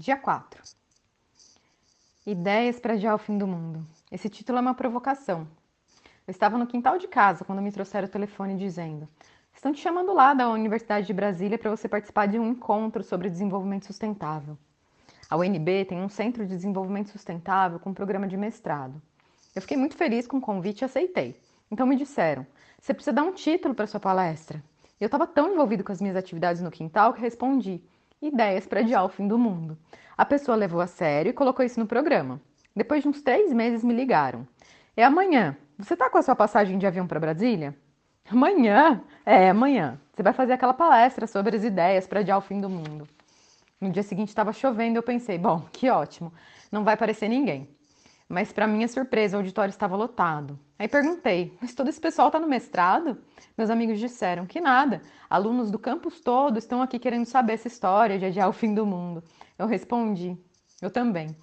Dia 4. Ideias para adiar o fim do mundo. Esse título é uma provocação. Eu estava no quintal de casa quando me trouxeram o telefone dizendo: Estão te chamando lá da Universidade de Brasília para você participar de um encontro sobre desenvolvimento sustentável. A UNB tem um centro de desenvolvimento sustentável com um programa de mestrado. Eu fiquei muito feliz com o convite e aceitei. Então me disseram: Você precisa dar um título para sua palestra. Eu estava tão envolvido com as minhas atividades no quintal que respondi: ideias para adiar o fim do mundo. A pessoa levou a sério e colocou isso no programa. Depois de uns três meses me ligaram. É amanhã. Você está com a sua passagem de avião para Brasília? Amanhã? É, amanhã. Você vai fazer aquela palestra sobre as ideias para adiar o fim do mundo. No dia seguinte estava chovendo eu pensei, bom, que ótimo, não vai aparecer ninguém. Mas, para minha surpresa, o auditório estava lotado. Aí perguntei: Mas todo esse pessoal está no mestrado? Meus amigos disseram que nada. Alunos do campus todo estão aqui querendo saber essa história de adiar o fim do mundo. Eu respondi: Eu também.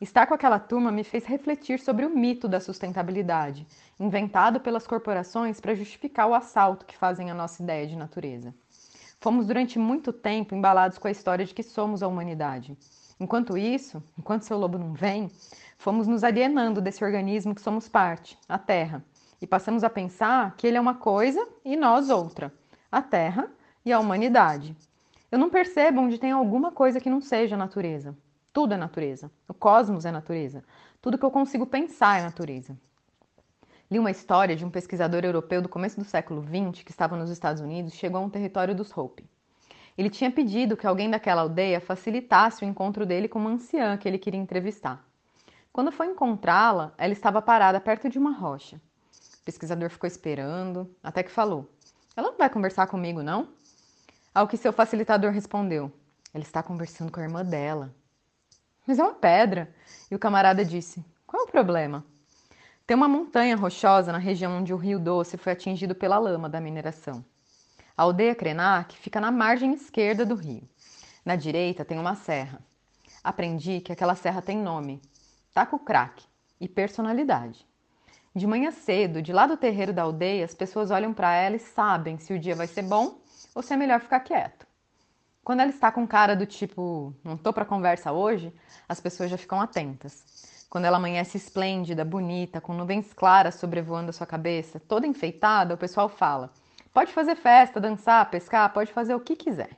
Estar com aquela turma me fez refletir sobre o mito da sustentabilidade, inventado pelas corporações para justificar o assalto que fazem à nossa ideia de natureza. Fomos durante muito tempo embalados com a história de que somos a humanidade. Enquanto isso, enquanto seu lobo não vem, fomos nos alienando desse organismo que somos parte, a Terra, e passamos a pensar que ele é uma coisa e nós outra, a Terra e a humanidade. Eu não percebo onde tem alguma coisa que não seja natureza. Tudo é natureza. O cosmos é natureza. Tudo que eu consigo pensar é natureza. Li uma história de um pesquisador europeu do começo do século XX que estava nos Estados Unidos e chegou a um território dos Hopi. Ele tinha pedido que alguém daquela aldeia facilitasse o encontro dele com uma anciã que ele queria entrevistar. Quando foi encontrá-la, ela estava parada perto de uma rocha. O pesquisador ficou esperando, até que falou: Ela não vai conversar comigo, não? Ao que seu facilitador respondeu: Ela está conversando com a irmã dela. Mas é uma pedra. E o camarada disse: Qual é o problema? Tem uma montanha rochosa na região onde o rio Doce foi atingido pela lama da mineração. A aldeia Krenak fica na margem esquerda do rio. Na direita tem uma serra. Aprendi que aquela serra tem nome, Taco Crack, e personalidade. De manhã cedo, de lá do terreiro da aldeia, as pessoas olham para ela e sabem se o dia vai ser bom ou se é melhor ficar quieto. Quando ela está com cara do tipo, não tô para conversa hoje, as pessoas já ficam atentas. Quando ela amanhece esplêndida, bonita, com nuvens claras sobrevoando a sua cabeça, toda enfeitada, o pessoal fala: Pode fazer festa, dançar, pescar, pode fazer o que quiser.